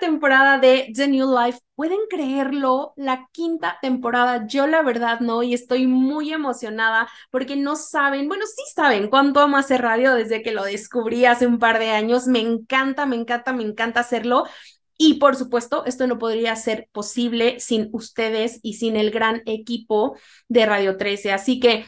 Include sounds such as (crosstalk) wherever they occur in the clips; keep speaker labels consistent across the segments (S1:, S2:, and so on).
S1: temporada de The New Life. ¿Pueden creerlo? La quinta temporada. Yo la verdad no y estoy muy emocionada porque no saben, bueno, sí saben cuánto amo hacer radio desde que lo descubrí hace un par de años. Me encanta, me encanta, me encanta hacerlo. Y por supuesto, esto no podría ser posible sin ustedes y sin el gran equipo de Radio 13. Así que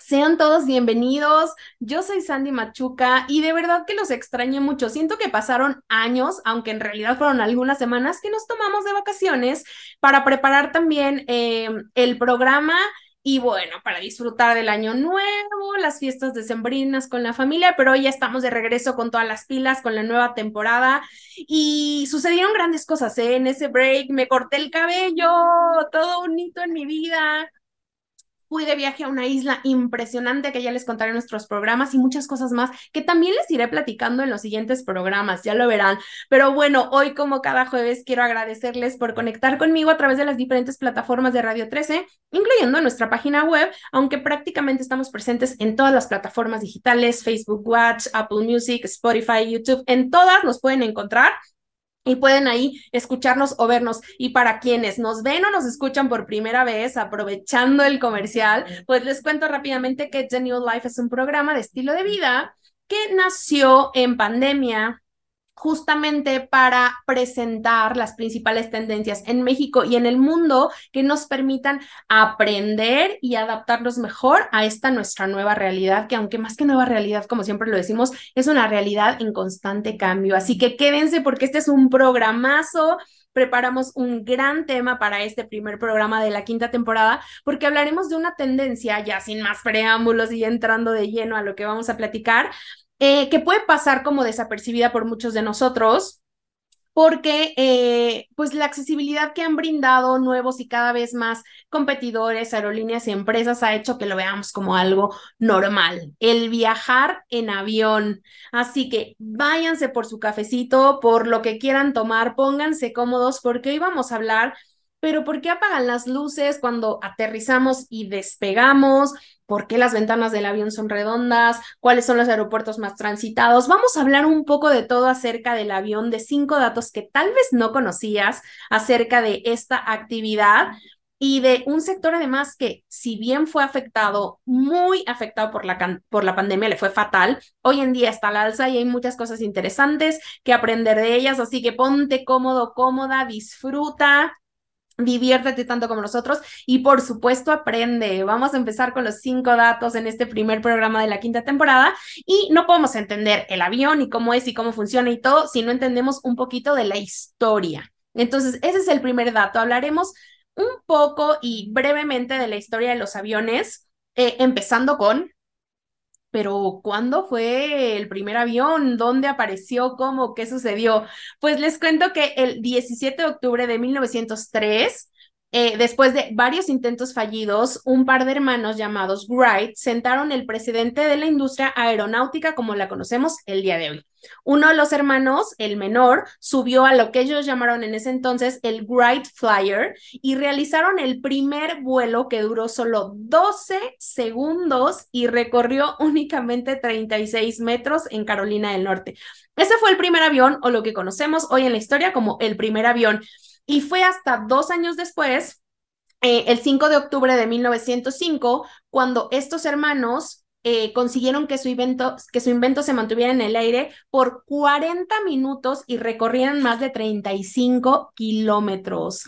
S1: sean todos bienvenidos. Yo soy Sandy Machuca y de verdad que los extrañé mucho. Siento que pasaron años, aunque en realidad fueron algunas semanas que nos tomamos de vacaciones para preparar también eh, el programa y bueno, para disfrutar del año nuevo, las fiestas decembrinas con la familia, pero hoy ya estamos de regreso con todas las pilas, con la nueva temporada y sucedieron grandes cosas, ¿eh? En ese break me corté el cabello, todo un hito en mi vida, fui de viaje a una isla impresionante que ya les contaré en nuestros programas y muchas cosas más que también les iré platicando en los siguientes programas, ya lo verán. Pero bueno, hoy como cada jueves quiero agradecerles por conectar conmigo a través de las diferentes plataformas de Radio 13, incluyendo nuestra página web, aunque prácticamente estamos presentes en todas las plataformas digitales, Facebook Watch, Apple Music, Spotify, YouTube, en todas nos pueden encontrar y pueden ahí escucharnos o vernos. Y para quienes nos ven o nos escuchan por primera vez, aprovechando el comercial, pues les cuento rápidamente que The New Life es un programa de estilo de vida que nació en pandemia justamente para presentar las principales tendencias en México y en el mundo que nos permitan aprender y adaptarnos mejor a esta nuestra nueva realidad, que aunque más que nueva realidad, como siempre lo decimos, es una realidad en constante cambio. Así que quédense porque este es un programazo preparamos un gran tema para este primer programa de la quinta temporada, porque hablaremos de una tendencia, ya sin más preámbulos y entrando de lleno a lo que vamos a platicar, eh, que puede pasar como desapercibida por muchos de nosotros, porque eh, pues la accesibilidad que han brindado nuevos y cada vez más competidores, aerolíneas y empresas ha hecho que lo veamos como algo normal, el viajar en avión. Así que váyanse por su cafecito, por lo que quieran tomar, pónganse cómodos porque hoy vamos a hablar pero ¿por qué apagan las luces cuando aterrizamos y despegamos? por qué las ventanas del avión son redondas, cuáles son los aeropuertos más transitados. Vamos a hablar un poco de todo acerca del avión, de cinco datos que tal vez no conocías acerca de esta actividad y de un sector además que si bien fue afectado, muy afectado por la, por la pandemia, le fue fatal, hoy en día está al alza y hay muchas cosas interesantes que aprender de ellas, así que ponte cómodo, cómoda, disfruta Diviértete tanto como nosotros y por supuesto aprende. Vamos a empezar con los cinco datos en este primer programa de la quinta temporada y no podemos entender el avión y cómo es y cómo funciona y todo si no entendemos un poquito de la historia. Entonces, ese es el primer dato. Hablaremos un poco y brevemente de la historia de los aviones, eh, empezando con pero ¿cuándo fue el primer avión? ¿Dónde apareció? ¿Cómo? ¿Qué sucedió? Pues les cuento que el 17 de octubre de 1903, eh, después de varios intentos fallidos, un par de hermanos llamados Wright sentaron el precedente de la industria aeronáutica como la conocemos el día de hoy. Uno de los hermanos, el menor, subió a lo que ellos llamaron en ese entonces el Wright Flyer y realizaron el primer vuelo que duró solo 12 segundos y recorrió (laughs) únicamente 36 metros en Carolina del Norte. Ese fue el primer avión o lo que conocemos hoy en la historia como el primer avión. Y fue hasta dos años después, eh, el 5 de octubre de 1905, cuando estos hermanos eh, consiguieron que su, invento, que su invento se mantuviera en el aire por 40 minutos y recorrieran más de 35 kilómetros.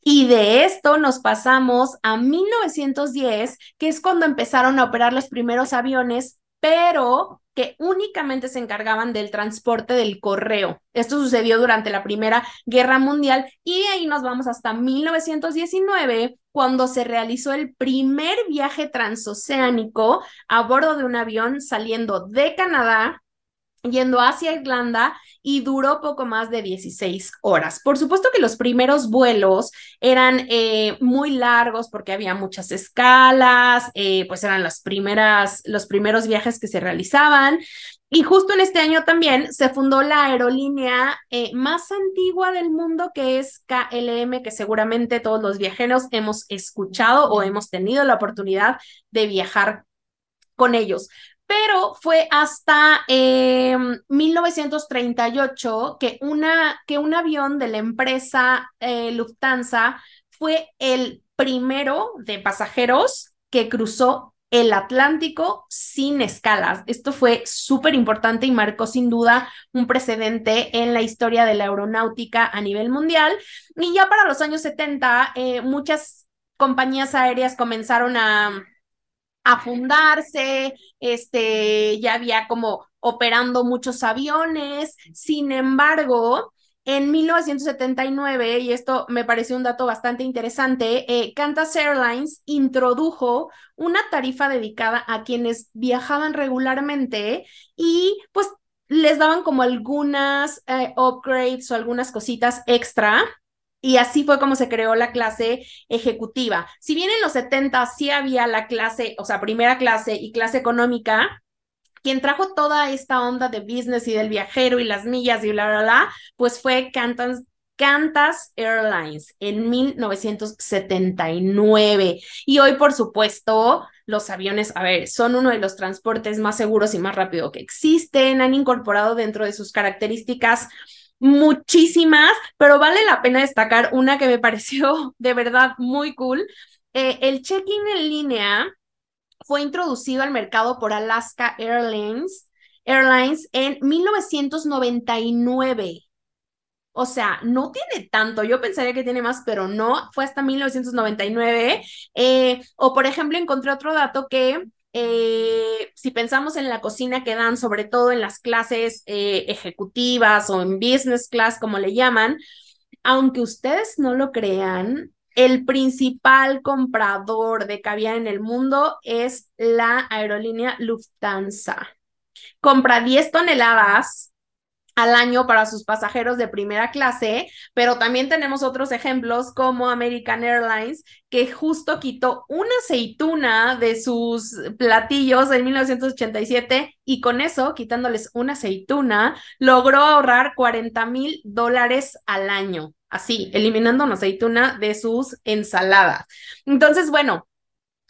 S1: Y de esto nos pasamos a 1910, que es cuando empezaron a operar los primeros aviones, pero que únicamente se encargaban del transporte del correo. Esto sucedió durante la Primera Guerra Mundial y de ahí nos vamos hasta 1919, cuando se realizó el primer viaje transoceánico a bordo de un avión saliendo de Canadá yendo hacia Irlanda y duró poco más de 16 horas. Por supuesto que los primeros vuelos eran eh, muy largos porque había muchas escalas, eh, pues eran las primeras, los primeros viajes que se realizaban. Y justo en este año también se fundó la aerolínea eh, más antigua del mundo, que es KLM, que seguramente todos los viajeros hemos escuchado o hemos tenido la oportunidad de viajar con ellos. Pero fue hasta 1938 em, que, una, que un avión de la empresa eh, Lufthansa fue el primero de pasajeros que cruzó el Atlántico sin escalas. Esto fue súper importante y marcó sin duda un precedente en la historia de la aeronáutica a nivel mundial. Y ya para los años 70, eh, muchas compañías aéreas comenzaron a, a fundarse, este, ya había como operando muchos aviones. Sin embargo, en 1979, y esto me pareció un dato bastante interesante, eh, Airlines introdujo una tarifa dedicada a quienes viajaban regularmente y pues les daban como algunas eh, upgrades o algunas cositas extra. Y así fue como se creó la clase ejecutiva. Si bien en los 70 sí había la clase, o sea, primera clase y clase económica, quien trajo toda esta onda de business y del viajero y las millas y bla, bla, bla, pues fue Qantas Airlines en 1979. Y hoy, por supuesto, los aviones, a ver, son uno de los transportes más seguros y más rápido que existen. Han incorporado dentro de sus características muchísimas, pero vale la pena destacar una que me (laughs) pareció de verdad muy cool. Eh, el check-in en línea fue introducido al mercado por Alaska Airlines, Airlines en 1999. O sea, no tiene tanto. Yo pensaría que tiene más, pero no. Fue hasta 1999. Eh, o, por ejemplo, encontré otro dato que eh, si pensamos en la cocina que dan, sobre todo en las clases eh, ejecutivas o en business class, como le llaman, aunque ustedes no lo crean, el principal comprador de caviar en el mundo es la aerolínea Lufthansa. Compra 10 toneladas al año para sus pasajeros de primera clase, pero también tenemos otros ejemplos como American Airlines, que justo quitó una aceituna de sus platillos en 1987 y con eso, quitándoles una aceituna, logró ahorrar 40 mil dólares al año así, eliminando una aceituna de sus ensaladas. Entonces, bueno,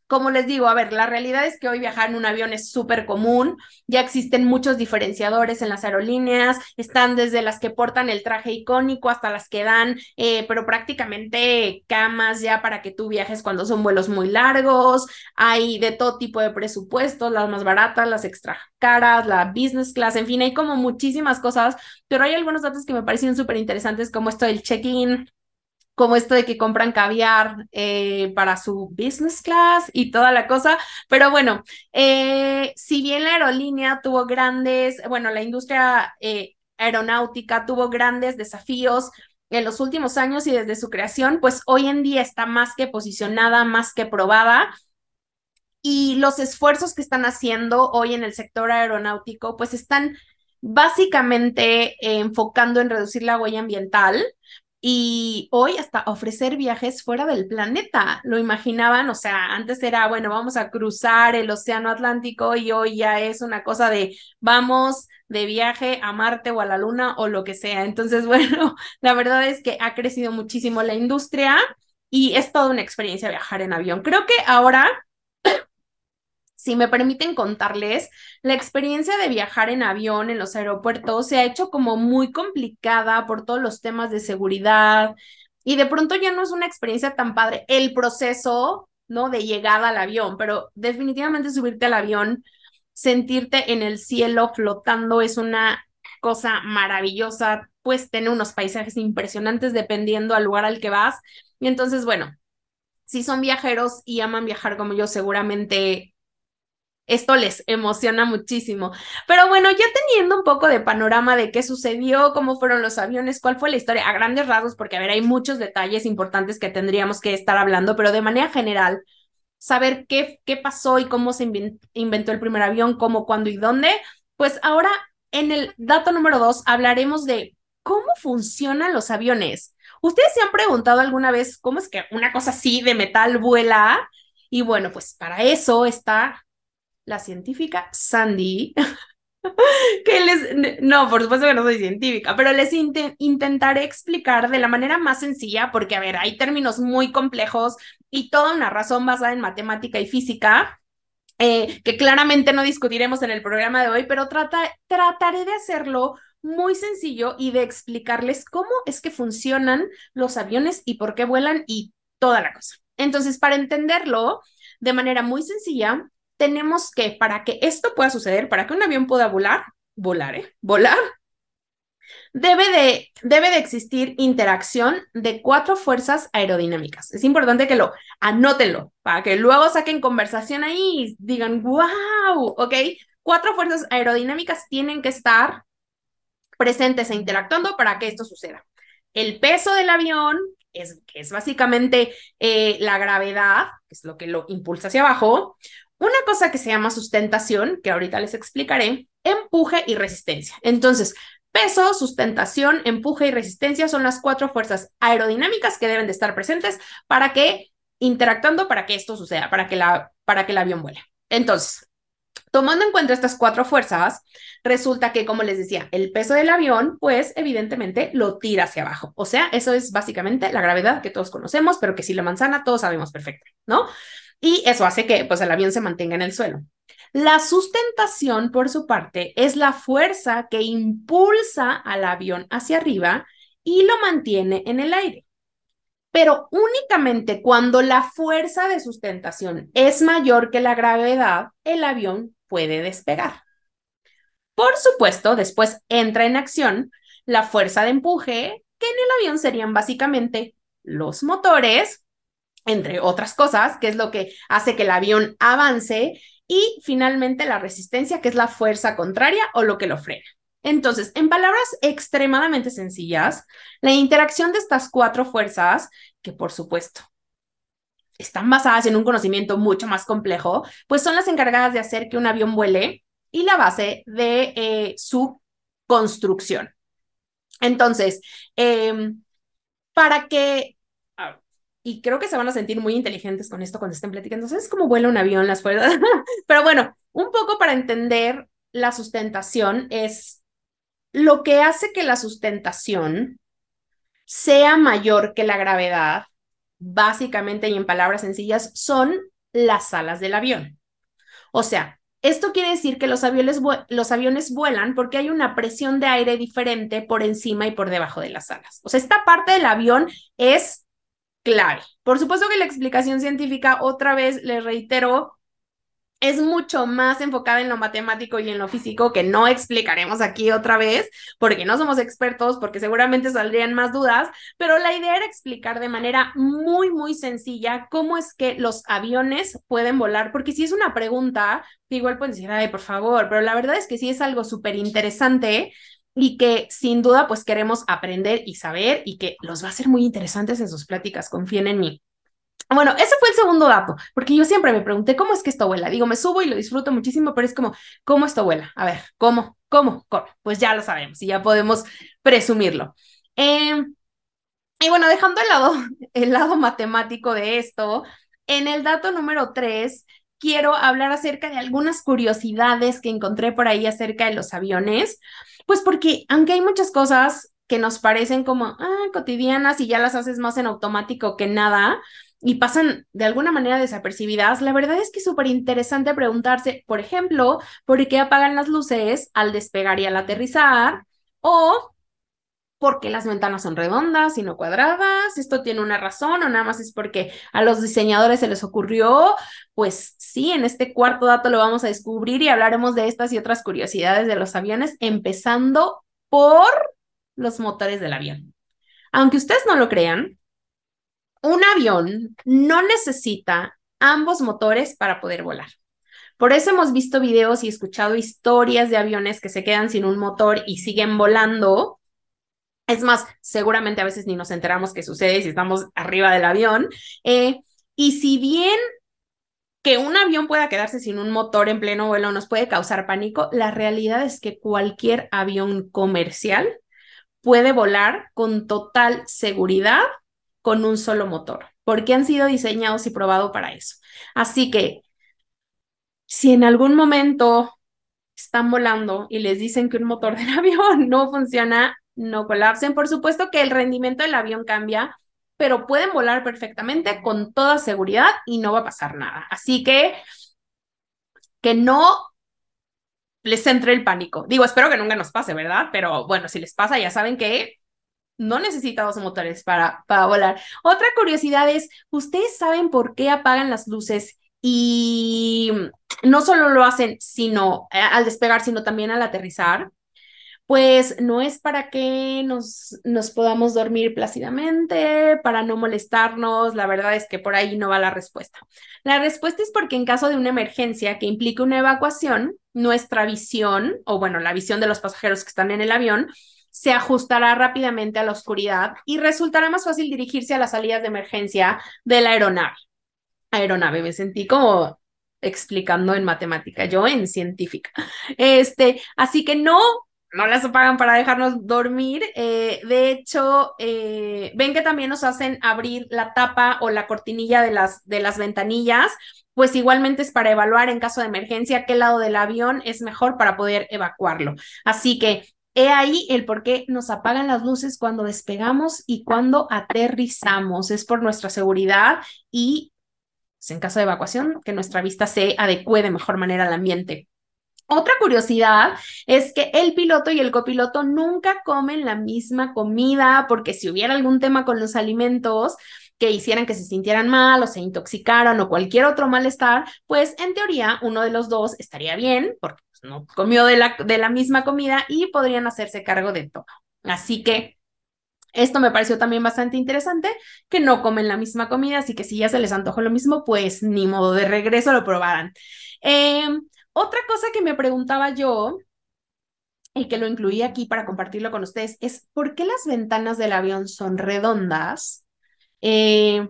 S1: como les digo, a ver, la realidad es que hoy viajar en un avión es súper común, ya existen muchos diferenciadores en las aerolíneas, están desde las que portan el traje icónico hasta las que dan, eh, pero prácticamente camas ya para que tú viajes cuando son vuelos muy largos, hay de todo tipo de presupuestos, las más baratas, las extra caras, la business class, en fin, hay como muchísimas cosas, pero hay algunos datos que me parecen súper interesantes como esto del check-in, como esto de que compran caviar eh, para su business class y toda la cosa. Pero bueno, eh, si bien la aerolínea tuvo grandes, bueno, la industria eh, aeronáutica tuvo grandes desafíos en los últimos años y desde su creación, pues hoy en día está más que posicionada, más que probada. Y los esfuerzos que están haciendo hoy en el sector aeronáutico, pues están básicamente enfocando en reducir la huella ambiental, y hoy hasta ofrecer viajes fuera del planeta. Lo imaginaban, o sea, antes era, bueno, vamos a cruzar el Océano Atlántico y hoy ya es una cosa de vamos de viaje a Marte o a la Luna o lo que sea. Entonces, (laughs) bueno, la verdad es que ha crecido muchísimo la industria y es toda una experiencia viajar en avión. Creo que ahora si me permiten contarles, la experiencia de viajar en avión en los aeropuertos se ha hecho como muy complicada por todos los temas de seguridad y de pronto ya no es una experiencia tan padre el proceso, ¿no? De llegada al avión, pero definitivamente subirte al avión, sentirte en el cielo flotando es una cosa maravillosa, pues tener unos paisajes impresionantes dependiendo al lugar al que vas. Y entonces, bueno, si son viajeros y aman viajar como yo, seguramente esto les emociona muchísimo. Pero bueno, ya teniendo un poco de panorama de qué sucedió, cómo fueron los aviones, cuál fue la historia, a grandes rasgos, porque a ver, hay muchos detalles importantes que tendríamos que estar hablando, pero de manera general, saber qué, qué pasó y cómo se inventó el primer avión, cómo, cuándo y dónde, pues ahora en el dato número dos hablaremos de cómo funcionan los aviones. ¿Ustedes se han preguntado alguna vez cómo es que una cosa así de metal vuela? Y bueno, pues para eso está la científica Sandy, (laughs) que les, no, por supuesto que no soy científica, pero les intentaré explicar de la manera más sencilla, porque, a ver, hay términos muy complejos y toda una razón basada en matemática y física, eh, que claramente no discutiremos en el programa de hoy, pero trata, trataré de hacerlo muy sencillo y de explicarles cómo es que funcionan los aviones y por qué vuelan y toda la cosa. Entonces, para entenderlo de manera muy sencilla, tenemos que, para que esto pueda suceder, para que un avión pueda volar, volar, ¿eh? Volar, debe de, debe de existir interacción de cuatro fuerzas aerodinámicas. Es importante que lo anótenlo para que luego saquen conversación ahí y digan, wow, ¿ok? Cuatro fuerzas aerodinámicas tienen que estar presentes e interactuando para que esto suceda. El peso del avión, es, que es básicamente eh, la gravedad, que es lo que lo impulsa hacia abajo. Una cosa que se llama sustentación, que ahorita les explicaré, empuje y resistencia. Entonces, peso, sustentación, empuje y resistencia son las cuatro fuerzas aerodinámicas que deben de estar presentes para que, interactuando para que esto suceda, para que, la, para que el avión vuele. Entonces, Tomando en cuenta estas cuatro fuerzas, resulta que, como les decía, el peso del avión, pues evidentemente lo tira hacia abajo. O sea, eso es básicamente la gravedad que todos conocemos, pero que si la manzana todos sabemos perfecto, ¿no? Y eso hace que pues el avión se mantenga en el suelo. La sustentación, por su parte, es la fuerza que impulsa al avión hacia arriba y lo mantiene en el aire pero únicamente cuando la fuerza de sustentación es mayor que la gravedad, el avión puede despegar. Por supuesto, después entra en acción la fuerza de empuje, que en el avión serían básicamente los motores, entre otras cosas, que es lo que hace que el avión avance, y finalmente la resistencia, que es la fuerza contraria o lo que lo frena. Entonces, en palabras extremadamente sencillas, la interacción de estas cuatro fuerzas, que por supuesto están basadas en un conocimiento mucho más complejo, pues son las encargadas de hacer que un avión vuele y la base de eh, su construcción. Entonces, em, para que, y creo que se van a sentir muy inteligentes con esto cuando estén platicando, ¿sabes cómo vuela un avión las fuerzas? (laughs) Pero bueno, un poco para entender la sustentación es lo que hace que la sustentación sea mayor que la gravedad, básicamente y en palabras sencillas, son las alas del avión. O sea, esto quiere decir que los aviones, los aviones vuelan porque hay una presión de aire diferente por encima y por debajo de las alas. O sea, esta parte del avión es clave. Por supuesto que la explicación científica, otra vez les reitero, es mucho más enfocada en lo matemático y en lo físico que no explicaremos aquí otra vez, porque no somos expertos, porque seguramente saldrían más dudas, pero la idea era explicar de manera muy, muy sencilla cómo es que los aviones pueden volar, porque si es una pregunta, igual pueden decir, ay, por favor, pero la verdad es que sí es algo súper interesante y que sin duda pues queremos aprender y saber y que los va a ser muy interesantes en sus pláticas, confíen en mí. Bueno, ese fue el segundo dato, porque yo siempre me pregunté, ¿cómo es que esto vuela? Digo, me subo y lo disfruto muchísimo, pero es como, ¿cómo esto vuela? A ver, ¿cómo? ¿Cómo? ¿Cómo? Pues ya lo sabemos y ya podemos presumirlo. Em, y bueno, dejando el lado, el lado matemático de esto, en el dato número tres, quiero hablar acerca de algunas curiosidades que encontré por ahí acerca de los aviones, pues porque aunque hay muchas cosas que nos parecen como ah, cotidianas y ya las haces más en automático que nada, y pasan de alguna manera desapercibidas, la verdad es que es súper interesante preguntarse, por ejemplo, por qué apagan las luces al despegar y al aterrizar, o por qué las ventanas son redondas y no cuadradas, esto tiene una razón o nada más es porque a los diseñadores se les ocurrió, pues sí, en este cuarto dato lo vamos a descubrir y hablaremos de estas y otras curiosidades de los aviones, empezando por los motores del avión. Aunque ustedes no lo crean, un avión no necesita ambos motores para poder volar. Por eso hemos visto videos y escuchado historias de aviones que se quedan sin un motor y siguen volando. Es más, seguramente a veces ni nos enteramos qué sucede si estamos arriba del avión. Eh, y si bien que un avión pueda quedarse sin un motor en pleno vuelo nos puede causar pánico, la realidad es que cualquier avión comercial puede volar con total seguridad con un solo motor, porque han sido diseñados y probados para eso. Así que si en algún momento están volando y les dicen que un motor del (laughs) avión no funciona, no colapsen. Por supuesto que el rendimiento del avión cambia, pero pueden volar perfectamente con toda seguridad y no va a pasar nada. Así que que no les entre el pánico. Digo, espero que nunca nos pase, ¿verdad? Pero bueno, si les pasa, ya saben que no necesita dos motores para, para volar. Otra curiosidad es, ¿ustedes saben por qué apagan las luces y no solo lo hacen sino eh, al despegar, sino también al aterrizar? Pues no es para que nos, nos podamos dormir plácidamente, para no molestarnos, la verdad es que por ahí no va la respuesta. La respuesta es porque en caso de una emergencia que implique una evacuación, nuestra visión, o bueno, la visión de los pasajeros que están en el avión, se ajustará rápidamente a la oscuridad y resultará más fácil dirigirse a las salidas de emergencia de la aeronave. Aeronave, me sentí como explicando en matemática, yo en científica. Este, así que no no las apagan para dejarnos dormir. Eh, de hecho, eh, ven que también nos hacen abrir la tapa o la cortinilla de las, de las ventanillas, pues igualmente es para evaluar en caso de emergencia qué lado del avión es mejor para poder evacuarlo. Así que he ahí el por qué nos apagan las luces cuando despegamos y cuando aterrizamos. Es por nuestra seguridad y pues, en caso de evacuación, que nuestra vista se adecue de mejor manera al ambiente. Otra curiosidad es que el piloto y el copiloto nunca comen la misma comida porque si hubiera algún tema con los alimentos que hicieran que se sintieran mal o se intoxicaran o cualquier otro malestar, pues en teoría uno de los dos estaría bien porque pues, no comió de la, de la misma comida y podrían hacerse cargo de todo. Así que esto me pareció también bastante interesante, que no comen la misma comida, así que si ya se les antojó lo mismo, pues ni modo de regreso lo probaran. Eh, otra cosa que me preguntaba yo, y que lo incluí aquí para compartirlo con ustedes, es ¿por qué las ventanas del avión son redondas? Eh,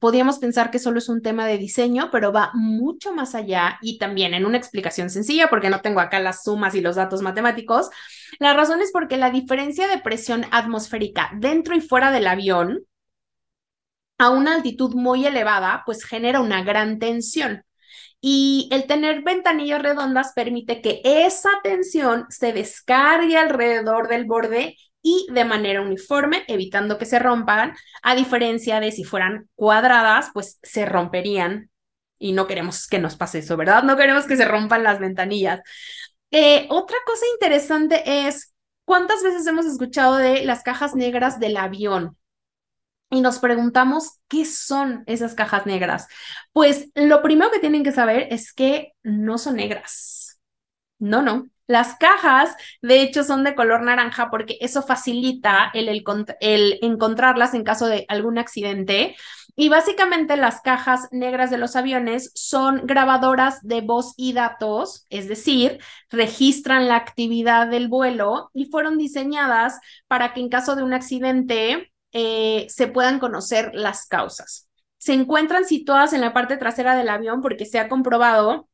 S1: podríamos pensar que solo es un tema de diseño, pero va mucho más allá y también en una explicación sencilla, porque no tengo acá las sumas y los datos matemáticos. La razón es porque la diferencia de presión atmosférica dentro y fuera del avión a una altitud muy elevada, pues genera una gran tensión. Y el tener ventanillas redondas permite que esa tensión se descargue alrededor del borde y de manera uniforme, evitando que se rompan, a diferencia de si fueran cuadradas, pues se romperían. Y no queremos que nos pase eso, ¿verdad? No queremos que se rompan las ventanillas. Eh, otra cosa interesante es, ¿cuántas veces hemos escuchado de las cajas negras del avión? Y nos preguntamos qué son esas cajas negras. Pues lo primero que tienen que saber es que no son negras. No, no. Las cajas, de hecho, son de color naranja porque eso facilita el, el, encontrarlas en caso de algún accidente. Y básicamente las cajas negras de los aviones son grabadoras de voz y datos, es decir, registran la actividad del vuelo y fueron diseñadas para que en caso de un accidente eh, se puedan conocer las causas. Se encuentran situadas en la parte trasera del avión porque se ha comprobado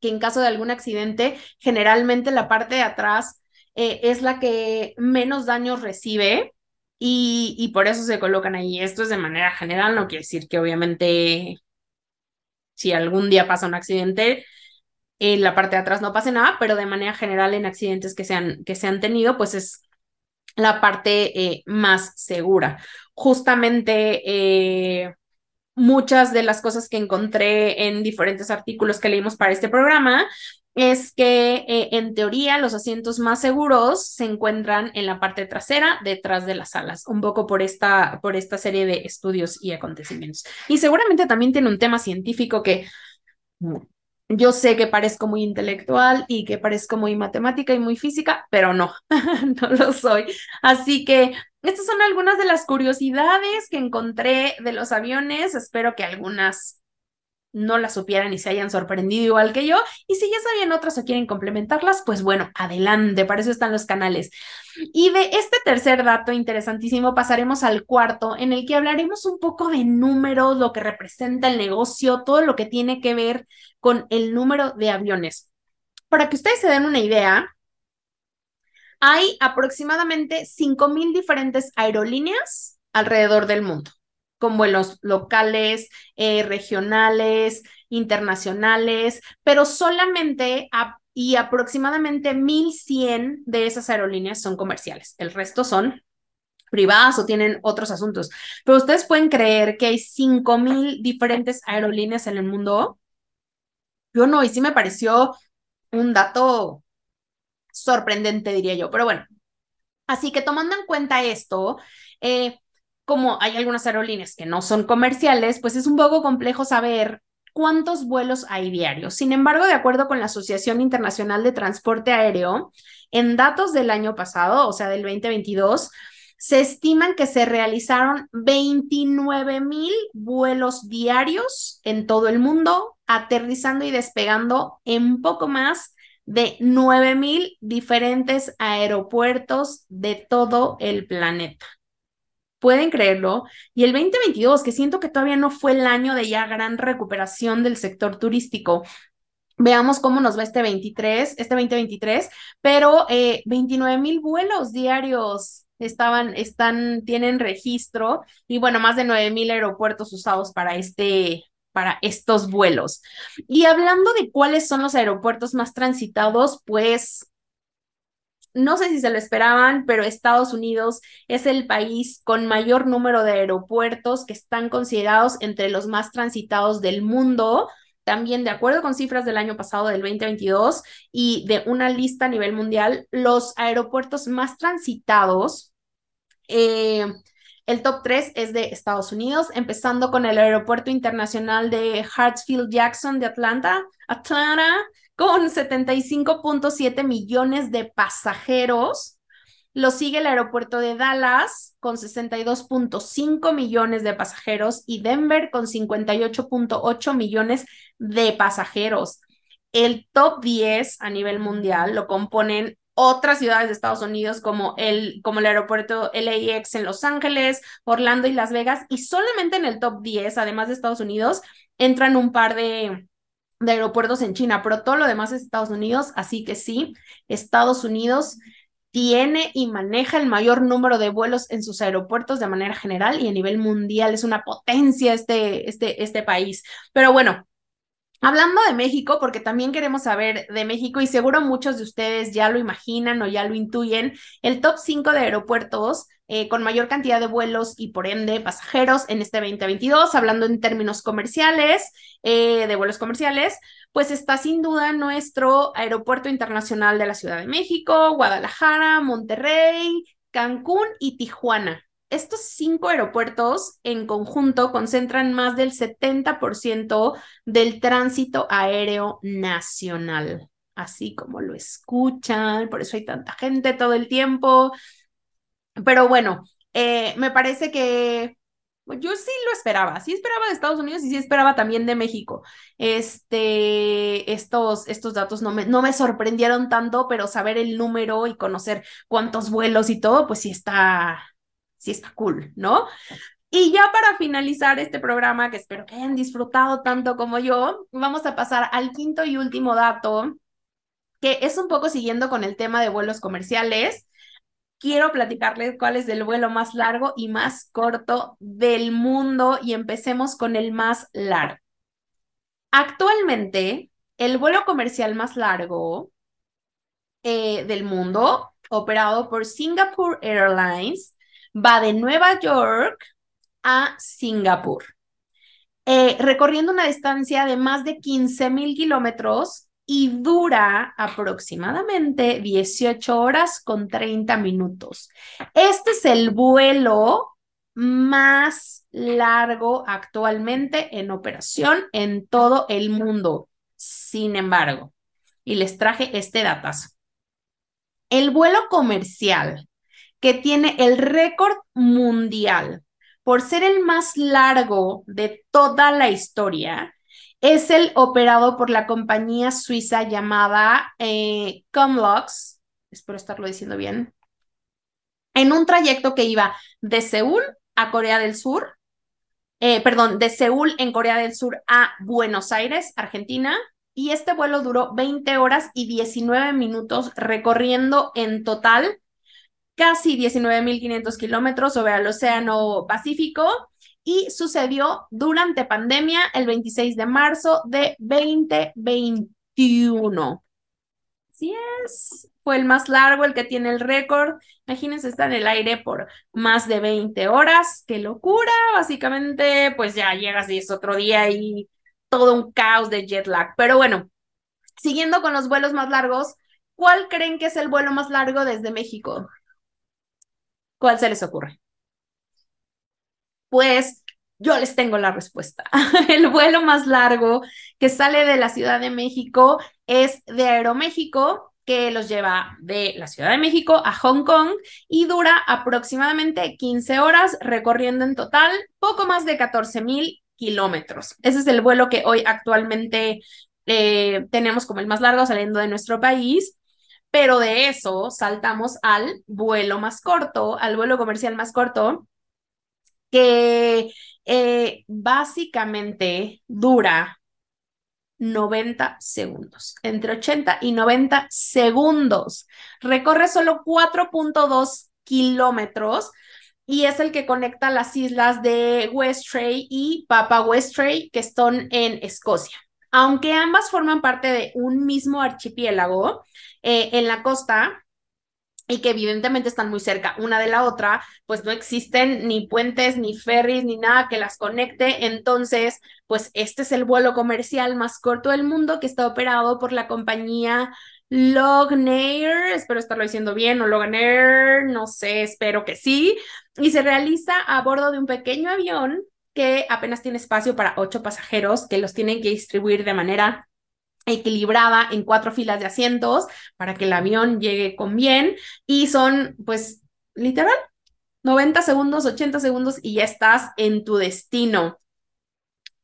S1: que en caso de algún accidente, generalmente la parte de atrás eh, es la que menos daños recibe y, y, por eso se colocan ahí. Esto es de manera general, no quiere decir que obviamente si algún día pasa un accidente, en la parte de atrás no pase nada, pero de manera general en accidentes que se han, que se han tenido, pues es la parte eh, más segura. Justamente eh, muchas de las cosas que encontré en diferentes artículos que leímos para este programa es que eh, en teoría los asientos más seguros se encuentran en la parte trasera, detrás de las alas, un poco por esta, por esta serie de estudios y acontecimientos. Y seguramente también tiene un tema científico que yo sé que parezco muy intelectual y que parezco muy matemática y muy física, pero no, (laughs) no lo soy. Así que estas son algunas de las curiosidades que encontré de los aviones. Espero que algunas no las supieran y se hayan sorprendido igual que yo. Y si ya sabían otras o quieren complementarlas, pues bueno, adelante, para eso están los canales. Y de este tercer dato interesantísimo pasaremos al cuarto, en el que hablaremos un poco de números, lo que representa el negocio, todo lo que tiene que ver con el número de aviones. Para que ustedes se den una idea, hay aproximadamente 5.000 diferentes aerolíneas alrededor del mundo con vuelos locales, eh, regionales, internacionales, pero solamente y aproximadamente 1.100 de esas aerolíneas son comerciales. El resto son privadas o tienen otros asuntos. Pero ustedes pueden creer que hay 5.000 diferentes aerolíneas en el mundo. Yo no, y sí me pareció un dato sorprendente, diría yo, pero bueno. Así que tomando en cuenta esto, eh, como hay algunas aerolíneas que no son comerciales, pues es un poco complejo saber cuántos vuelos hay diarios. Sin embargo, de acuerdo con la Asociación Internacional de Transporte Aéreo, en datos del año pasado, o sea, del 2022, se estiman que se realizaron 29 mil vuelos diarios en todo el mundo, aterrizando y despegando en poco más de 9 mil diferentes aeropuertos de todo el planeta. ¿Pueden creerlo? Y el 2022, que siento que todavía no fue el año de ya gran recuperación del sector turístico. Veamos cómo nos va este 23, este 2023, pero eh, 29 mil vuelos diarios estaban, están, tienen registro y bueno, más de 9 mil aeropuertos usados para este, para estos vuelos. Y hablando de cuáles son los aeropuertos más transitados, pues no sé si se lo esperaban, pero Estados Unidos es el país con mayor número de aeropuertos que están considerados entre los más transitados del mundo. También, de acuerdo con cifras del año pasado, del 2022, y de una lista a nivel mundial, los aeropuertos más transitados, eh, el top 3 es de Estados Unidos, empezando con el Aeropuerto Internacional de Hartsfield Jackson de Atlanta, Atlanta, con 75.7 millones de pasajeros. Lo sigue el aeropuerto de Dallas con 62.5 millones de pasajeros y Denver con 58.8 millones de pasajeros. El top 10 a nivel mundial lo componen otras ciudades de Estados Unidos como el, como el aeropuerto LAX en Los Ángeles, Orlando y Las Vegas. Y solamente en el top 10, además de Estados Unidos, entran un par de, de aeropuertos en China, pero todo lo demás es Estados Unidos, así que sí, Estados Unidos tiene y maneja el mayor número de vuelos en sus aeropuertos de manera general y a nivel mundial es una potencia este, este, este país. Pero bueno, Hablando de México, porque también queremos saber de México y seguro muchos de ustedes ya lo imaginan o ya lo intuyen, el top 5 de aeropuertos eh, con mayor cantidad de vuelos y por ende pasajeros en este 2022, hablando en términos comerciales, eh, de vuelos comerciales, pues está sin duda nuestro Aeropuerto Internacional de la Ciudad de México, Guadalajara, Monterrey, Cancún y Tijuana. Estos cinco aeropuertos en conjunto concentran más del 70% del tránsito aéreo nacional, así como lo escuchan, por eso hay tanta gente todo el tiempo. Pero bueno, eh, me parece que yo sí lo esperaba, sí esperaba de Estados Unidos y sí esperaba también de México. Este, estos, estos datos no me, no me sorprendieron tanto, pero saber el número y conocer cuántos vuelos y todo, pues sí está, sí está cool, ¿no? Y ya para finalizar este programa, que espero que hayan disfrutado tanto como yo, vamos a pasar al quinto y último dato, que es un poco siguiendo con el tema de vuelos comerciales. Quiero platicarles cuál es el vuelo más largo y más corto del mundo y empecemos con el más largo. Actualmente, el vuelo comercial más largo eh, del mundo, operado por Singapore Airlines, va de Nueva York a Singapur, eh, recorriendo una distancia de más de 15 mil kilómetros y dura aproximadamente 18 horas con 30 minutos. Este es el vuelo más largo actualmente en operación en todo el mundo. Sin embargo, y les traje este datazo. El vuelo comercial que tiene el récord mundial por ser el más largo de toda la historia, es el operado por la compañía suiza llamada eh, Comlux, espero estarlo diciendo bien, en un trayecto que iba de Seúl a Corea del Sur, eh, perdón, de Seúl en Corea del Sur a Buenos Aires, Argentina, y este vuelo duró 20 horas y 19 minutos recorriendo en total casi 19.500 kilómetros sobre el Océano Pacífico y sucedió durante pandemia el 26 de marzo de 2021. Sí es, fue el más largo, el que tiene el récord. Imagínense estar en el aire por más de 20 horas. ¡Qué locura! Básicamente, pues ya llegas y es otro día y todo un caos de jet lag. Pero bueno, siguiendo con los vuelos más largos, ¿cuál creen que es el vuelo más largo desde México? ¿Cuál se les ocurre? Pues yo les tengo la respuesta. (laughs) El vuelo más largo que sale de la Ciudad de México es de Aeroméxico, que los lleva de la Ciudad de México a Hong Kong y dura aproximadamente 15 horas, recorriendo en total poco más de 14 mil kilómetros. Ese es el vuelo que hoy actualmente eh, tenemos como el más largo saliendo de nuestro país. Pero de eso saltamos al vuelo más corto, al vuelo comercial más corto, que eh, básicamente dura 90 segundos, entre 80 y 90 segundos. Recorre solo 4.2 kilómetros y es el que conecta las islas de Westray y Papa Westray, que están en Escocia. Aunque ambas forman parte de un mismo archipiélago, eh, en la costa y que evidentemente están muy cerca una de la otra, pues no existen ni puentes, ni ferries, ni nada que las conecte. Entonces, pues este es el vuelo comercial más corto del mundo que está operado por la compañía Lognair, espero estarlo diciendo bien, o Lognair, no sé, espero que sí, y se realiza a bordo de un pequeño avión que apenas tiene espacio para ocho pasajeros que los tienen que distribuir de manera equilibrada en cuatro filas de asientos para que el avión llegue con bien y son pues literal 90 segundos, 80 segundos y ya estás en tu destino.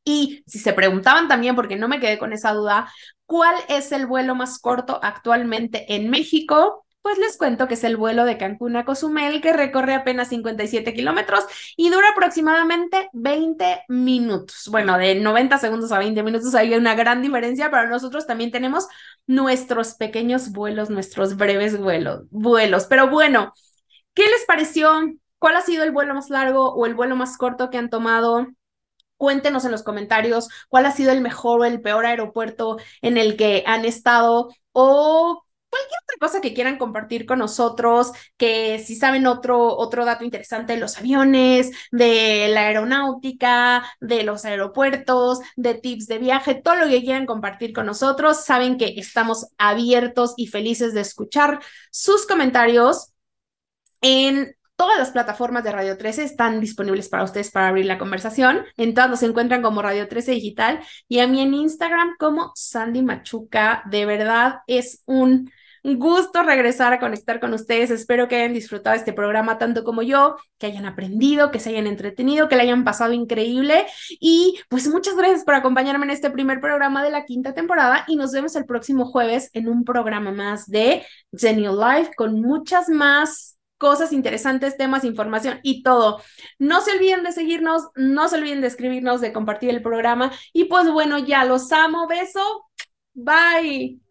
S1: Y si se preguntaban también, porque no me quedé con esa duda, ¿cuál es el vuelo más corto actualmente en México? Pues les cuento que es el vuelo de Cancún a Cozumel, que recorre apenas 57 kilómetros y dura aproximadamente 20 minutos. Bueno, de 90 segundos a 20 minutos hay una gran diferencia, pero nosotros también tenemos nuestros pequeños vuelos, nuestros breves vuelos. vuelos. Pero bueno, ¿qué les pareció? ¿Cuál ha sido el vuelo más largo o el vuelo más corto que han tomado? Cuéntenos en los comentarios cuál ha sido el mejor o el peor aeropuerto en el que han estado o cualquier otra cosa que quieran compartir con nosotros, que si saben otro, otro dato interesante de los aviones, de la aeronáutica, de los aeropuertos, de tips de viaje, todo lo que quieran compartir con nosotros, saben que estamos abiertos y felices de escuchar sus comentarios en Todas las plataformas de Radio 13 están disponibles para ustedes para abrir la conversación. En todas nos encuentran como Radio 13 Digital y a mí en Instagram como Sandy Machuca. De verdad es un gusto regresar a conectar con ustedes. Espero que hayan disfrutado este programa tanto como yo, que hayan aprendido, que se hayan entretenido, que le hayan pasado increíble. Y pues muchas gracias por acompañarme en este primer programa de la quinta temporada y nos vemos el próximo jueves en un programa más de Genial Life con muchas más cosas interesantes, temas, información y todo. No se olviden de seguirnos, no se olviden de escribirnos, de compartir el programa y pues bueno, ya los amo, beso, bye.